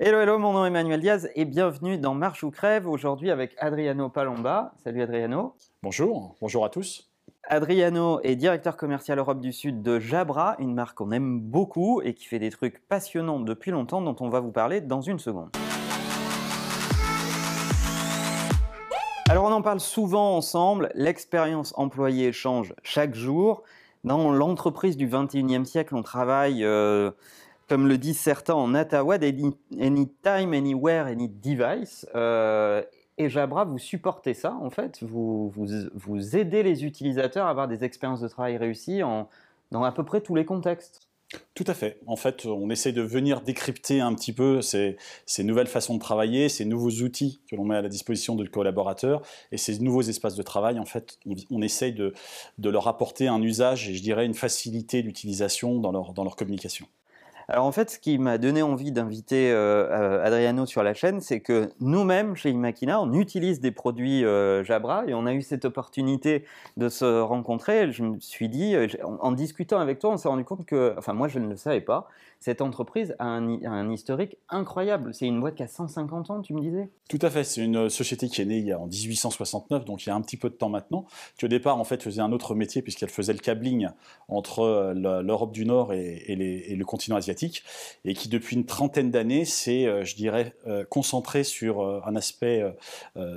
Hello, hello, mon nom est Emmanuel Diaz et bienvenue dans Marche ou Crève, aujourd'hui avec Adriano Palomba. Salut Adriano. Bonjour, bonjour à tous. Adriano est directeur commercial Europe du Sud de Jabra, une marque qu'on aime beaucoup et qui fait des trucs passionnants depuis longtemps dont on va vous parler dans une seconde. Alors on en parle souvent ensemble, l'expérience employée change chaque jour. Dans l'entreprise du 21e siècle, on travaille... Euh, comme le disent certains en Atawad, anytime, anywhere, any device. Euh, et Jabra, vous supportez ça, en fait? Vous, vous, aidez les utilisateurs à avoir des expériences de travail réussies en, dans à peu près tous les contextes? Tout à fait. En fait, on essaie de venir décrypter un petit peu ces, nouvelles façons de travailler, ces nouveaux outils que l'on met à la disposition de collaborateurs et ces nouveaux espaces de travail. En fait, on, on essaye de, de, leur apporter un usage et je dirais une facilité d'utilisation dans leur, dans leur communication. Alors en fait, ce qui m'a donné envie d'inviter euh, euh, Adriano sur la chaîne, c'est que nous-mêmes, chez Imakina, on utilise des produits euh, Jabra et on a eu cette opportunité de se rencontrer. Je me suis dit, en, discutant avec toi, on s'est rendu compte que, enfin moi je ne le savais pas, cette entreprise a un, historique incroyable. C'est une boîte qui a 150 ans, tu me disais? Tout à fait. C'est une société qui est née en 1869, donc il y a un petit peu de temps maintenant, qui au départ en fait faisait un autre métier puisqu'elle faisait le cabling entre l'Europe du Nord et le continent asiatique et qui depuis une trentaine d'années s'est, euh, je dirais, euh, concentré sur euh, un aspect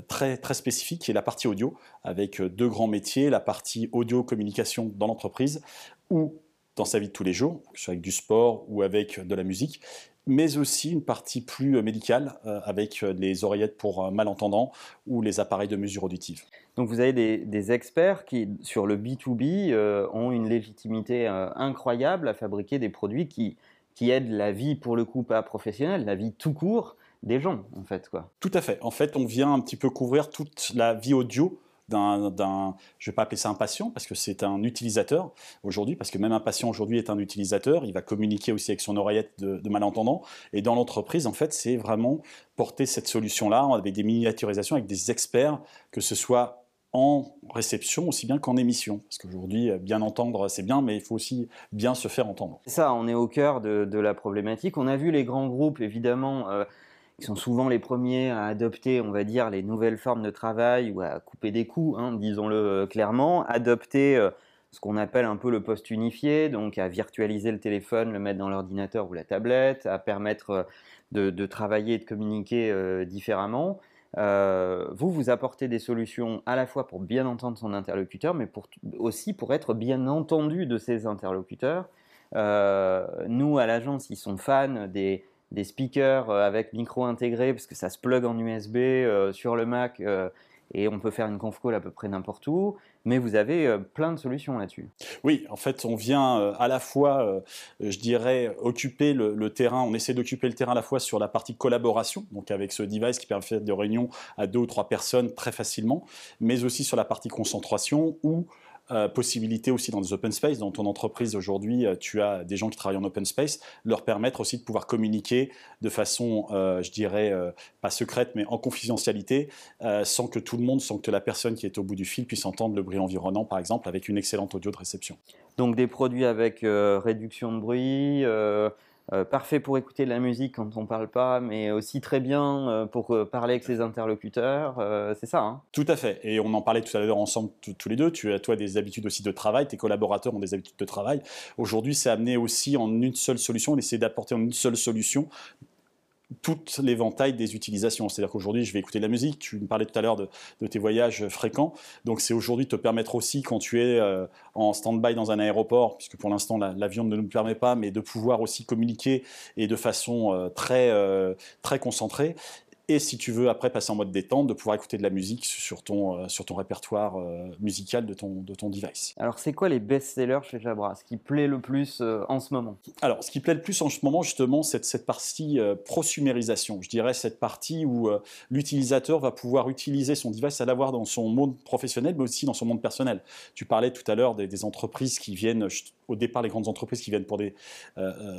très, très spécifique qui est la partie audio, avec deux grands métiers, la partie audio-communication dans l'entreprise ou dans sa vie de tous les jours, que ce soit avec du sport ou avec de la musique, mais aussi une partie plus médicale avec les oreillettes pour malentendants ou les appareils de mesure auditive. Donc vous avez des, des experts qui, sur le B2B, ont une légitimité incroyable à fabriquer des produits qui qui aide la vie, pour le coup, pas professionnelle, la vie tout court des gens, en fait. Quoi. Tout à fait. En fait, on vient un petit peu couvrir toute la vie audio d'un, je ne vais pas appeler ça un patient, parce que c'est un utilisateur aujourd'hui, parce que même un patient aujourd'hui est un utilisateur, il va communiquer aussi avec son oreillette de, de malentendant, et dans l'entreprise, en fait, c'est vraiment porter cette solution-là avec des miniaturisations, avec des experts, que ce soit en réception aussi bien qu'en émission. Parce qu'aujourd'hui, euh, bien entendre, c'est bien, mais il faut aussi bien se faire entendre. Ça, on est au cœur de, la problématique. On a vu les grands groupes, évidemment, euh, qui sont souvent les premiers à adopter, on va dire, les nouvelles formes de travail ou à couper des coûts, hein, disons-le euh, clairement, adopter ce qu'on appelle un peu le poste unifié, donc à virtualiser le téléphone, le mettre dans l'ordinateur ou la tablette, à permettre de, travailler et de communiquer différemment. Euh, vous, vous apportez des solutions à la fois pour bien entendre son interlocuteur, mais aussi pour être bien entendu de ses interlocuteurs. Euh, nous, à l'agence, ils sont fans des, speakers euh, avec micro intégré, parce que ça se plug en USB sur le Mac et on peut faire une conf call à peu près n'importe où, mais vous avez euh, plein de solutions là-dessus. Oui, en fait, on vient euh, à la fois, euh, je dirais, occuper le, terrain, on essaie d'occuper le terrain à la fois sur la partie collaboration, donc avec ce device qui permet de faire des réunions à deux ou trois personnes très facilement, mais aussi sur la partie concentration où euh, possibilité aussi dans des open space. Dans ton entreprise aujourd'hui, euh, tu as des gens qui travaillent en open space, leur permettre aussi de pouvoir communiquer de façon, euh, je dirais, pas secrète, mais en confidentialité, sans que tout le monde, sans que la personne qui est au bout du fil puisse entendre le bruit environnant, par exemple, avec une excellente audio de réception. Donc des produits avec réduction de bruit euh, parfait pour écouter de la musique quand on parle pas, mais aussi très bien euh, pour euh, parler avec ses interlocuteurs. c'est ça. Hein tout à fait. Et on en parlait tout à l'heure ensemble tous les deux. Tu as toi des habitudes aussi de travail, tes collaborateurs ont des habitudes de travail. Aujourd'hui, c'est amené aussi en une seule solution, on essaie d'apporter en une seule solution toute l'éventail des utilisations. C'est-à-dire qu'aujourd'hui, je vais écouter de la musique. Tu me parlais tout à l'heure de, tes voyages fréquents. Donc, c'est aujourd'hui te permettre aussi, quand tu es euh, en stand-by dans un aéroport, puisque pour l'instant, l'avion ne nous permet pas, mais de pouvoir aussi communiquer et de façon euh, très, euh, très concentrée et si tu veux après passer en mode détente, de pouvoir écouter de la musique sur ton, euh, sur ton répertoire euh, musical de ton, de ton device. Alors c'est quoi les best-sellers chez Jabra Ce qui plaît le plus euh, en ce moment? Alors ce qui plaît le plus en ce moment justement, c'est cette partie prosumérisation. Je dirais cette partie où l'utilisateur va pouvoir utiliser son device à l'avoir dans son monde professionnel, mais aussi dans son monde personnel. Tu parlais tout à l'heure des, des, entreprises qui viennent, au départ les grandes entreprises qui viennent pour des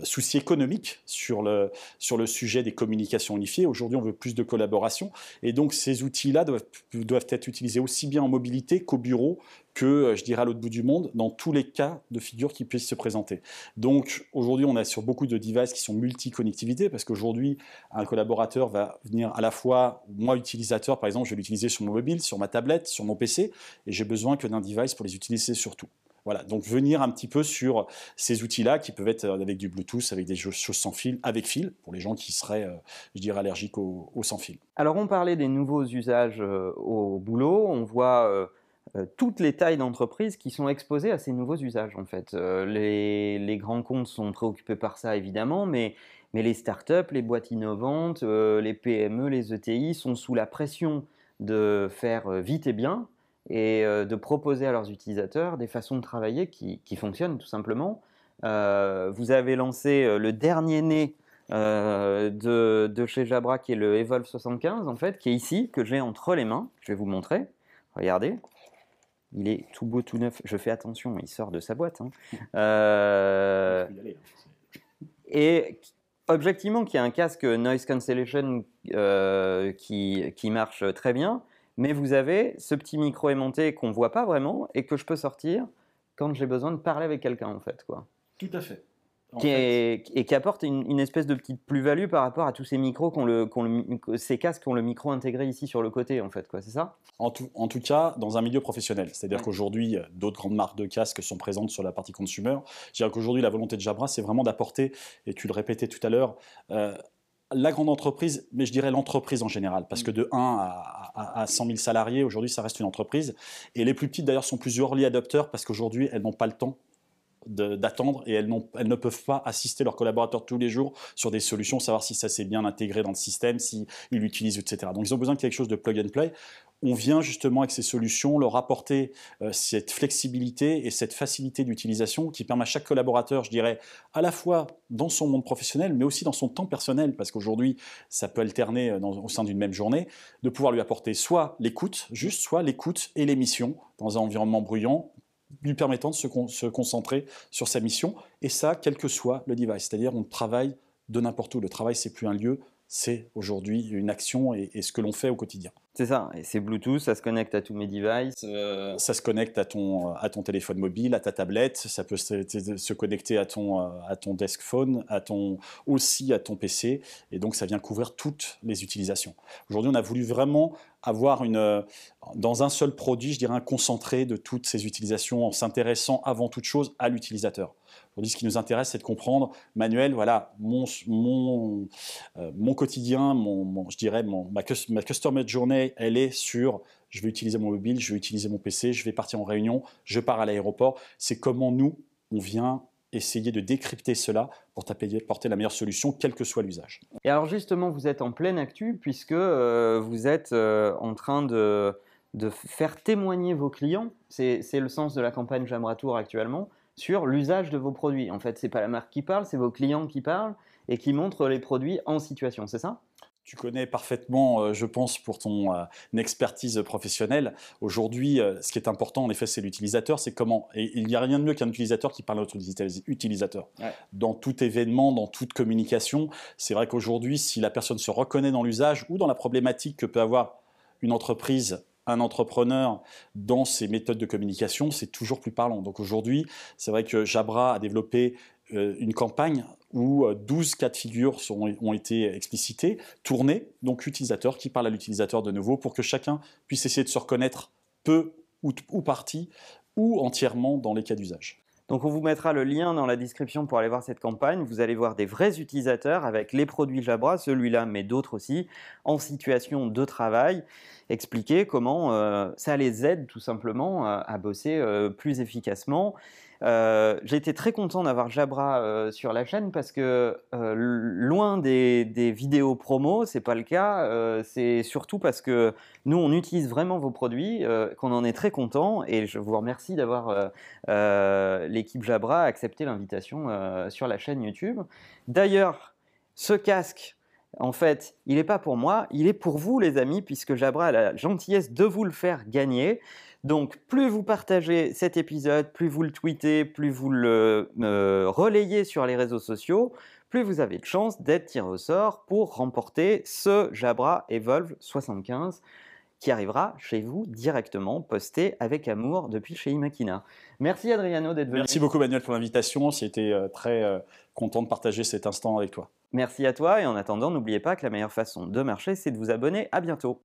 soucis économiques sur le, sur le sujet des communications unifiées. Aujourd'hui on veut plus de collaboration. Et donc ces outils-là doivent, doivent être utilisés aussi bien en mobilité qu'au bureau, que, euh, je dirais, à l'autre bout du monde, dans tous les cas de figure qui puissent se présenter. Donc, aujourd'hui, on a sur beaucoup de devices qui sont multi-connectivité, parce qu'aujourd'hui, un collaborateur va venir à la fois, moi, utilisateur, par exemple, je vais l'utiliser sur mon mobile, sur ma tablette, sur mon PC, et j'ai besoin que d'un device pour les utiliser surtout. Voilà, donc venir un petit peu sur ces outils-là qui peuvent être avec du Bluetooth, avec des choses sans fil, avec fil, pour les gens qui seraient, euh, je dirais, allergiques au, sans fil. Alors, on parlait des nouveaux usages euh, au boulot. On voit euh, toutes les tailles d'entreprises qui sont exposées à ces nouveaux usages en fait. Euh, les, grands comptes sont préoccupés par ça évidemment, mais, les startups, les boîtes innovantes, euh, les PME, les ETI sont sous la pression de faire vite et bien et de proposer à leurs utilisateurs des façons de travailler qui, fonctionnent tout simplement. vous avez lancé le dernier né de, de, chez Jabra qui est le Evolve 75 en fait, qui est ici, que j'ai entre les mains. Je vais vous montrer. Regardez. Il est tout beau, tout neuf. Je fais attention, il sort de sa boîte. Hein. Euh, et objectivement, qui a un casque noise cancellation euh, qui, qui, marche très bien, mais vous avez ce petit micro aimanté qu'on ne voit pas vraiment et que je peux sortir quand j'ai besoin de parler avec quelqu'un, en fait. Quoi. Tout à fait qui et qui apporte une, espèce de petite plus-value par rapport à tous ces micros, qu'on le, le, ces casques qui ont le micro intégré ici sur le côté, en fait, quoi, c'est ça? En tout, en tout, cas, dans un milieu professionnel. C'est-à-dire qu'aujourd'hui, d'autres grandes marques de casques sont présentes sur la partie consumer. Je dirais qu'aujourd'hui, la volonté de Jabra, c'est vraiment d'apporter, et tu le répétais tout à l'heure, euh, la grande entreprise, mais je dirais l'entreprise en général, parce que de 1 à, à 100 000 salariés, aujourd'hui, ça reste une entreprise. Et les plus petites, d'ailleurs, sont plus early adopteurs, parce qu'aujourd'hui, elles n'ont pas le temps d'attendre et elles, elles, ne peuvent pas assister leurs collaborateurs tous les jours sur des solutions, savoir si ça s'est bien intégré dans le système, s'ils l'utilisent, etc. Donc ils ont besoin de quelque chose de plug and play. On vient justement avec ces solutions leur apporter euh, cette flexibilité et cette facilité d'utilisation qui permet à chaque collaborateur, je dirais, à la fois dans son monde professionnel, mais aussi dans son temps personnel, parce qu'aujourd'hui, ça peut alterner euh, au sein d'une même journée, de pouvoir lui apporter soit l'écoute, juste, soit l'écoute et l'émission dans un environnement bruyant, lui permettant de se, concentrer sur sa mission, et ça, quel que soit le device. C'est-à-dire, on travaille de n'importe où. Le travail, c'est plus un lieu, c'est aujourd'hui une action et, ce que l'on fait au quotidien. C'est ça, c'est Bluetooth, ça se connecte à tous mes devices. Euh, ça se connecte à ton, à ton téléphone mobile, à ta tablette, ça peut se, connecter à ton, euh, à ton desk phone, à ton, aussi à ton PC, et donc ça vient couvrir toutes les utilisations. Aujourd'hui, on a voulu vraiment avoir une, euh, dans un seul produit, je dirais un concentré de toutes ces utilisations en s'intéressant avant toute chose à l'utilisateur. Aujourd'hui, ce qui nous intéresse, c'est de comprendre, Manuel, voilà, mon, mon, mon quotidien, mon, je dirais mon, ma, customer journey elle est sur je vais utiliser mon mobile, je vais utiliser mon PC, je vais partir en réunion, je pars à l'aéroport. C'est comment nous, on vient essayer de décrypter cela pour porter la meilleure solution, quel que soit l'usage. Et alors justement, vous êtes en pleine actu puisque euh, vous êtes euh, en train de, de, faire témoigner vos clients, c'est le sens de la campagne Jamratour actuellement, sur l'usage de vos produits. En fait, ce n'est pas la marque qui parle, c'est vos clients qui parlent et qui montrent les produits en situation, c'est ça? Tu connais parfaitement, euh, je pense, pour ton euh, expertise professionnelle. Aujourd'hui, euh, ce qui est important, en effet, c'est l'utilisateur. C'est comment. Et il n'y a rien de mieux qu'un utilisateur qui parle à autre utilisateur. Dans tout événement, dans toute communication, c'est vrai qu'aujourd'hui, si la personne se reconnaît dans l'usage ou dans la problématique que peut avoir une entreprise un entrepreneur dans ses méthodes de communication, c'est toujours plus parlant. Donc aujourd'hui, c'est vrai que Jabra a développé une campagne où 12 euh, cas de figure ont été explicités, tournés, donc l'utilisateur qui parle à l'utilisateur de nouveau pour que chacun puisse essayer de se reconnaître peu ou partie ou entièrement dans les cas d'usage. Donc on vous mettra le lien dans la description pour aller voir cette campagne. Vous allez voir des vrais utilisateurs avec les produits Jabra, celui-là mais d'autres aussi, en situation de travail, expliquer comment euh, ça les aide tout simplement à, bosser euh, plus efficacement euh, j'ai été très content d'avoir Jabra euh, sur la chaîne parce que euh, loin des, vidéos promo, c'est pas le cas. c'est surtout parce que nous, on utilise vraiment vos produits, qu'on en est très content. Et je vous remercie d'avoir l'équipe Jabra accepté l'invitation sur la chaîne YouTube. D'ailleurs, ce casque, en fait, il n'est pas pour moi, il est pour vous les amis, puisque Jabra a la gentillesse de vous le faire gagner. Donc, plus vous partagez cet épisode, plus vous le tweetez, plus vous le euh, relayez sur les réseaux sociaux, plus vous avez de chances d'être tiré au sort pour remporter ce Jabra Evolve 75 qui arrivera chez vous directement, posté avec amour depuis chez Imakina. Merci Adriano d'être venu. Merci beaucoup Manuel pour l'invitation, été euh, très euh, content de partager cet instant avec toi. Merci à toi et en attendant, n'oubliez pas que la meilleure façon de marcher, c'est de vous abonner. À bientôt.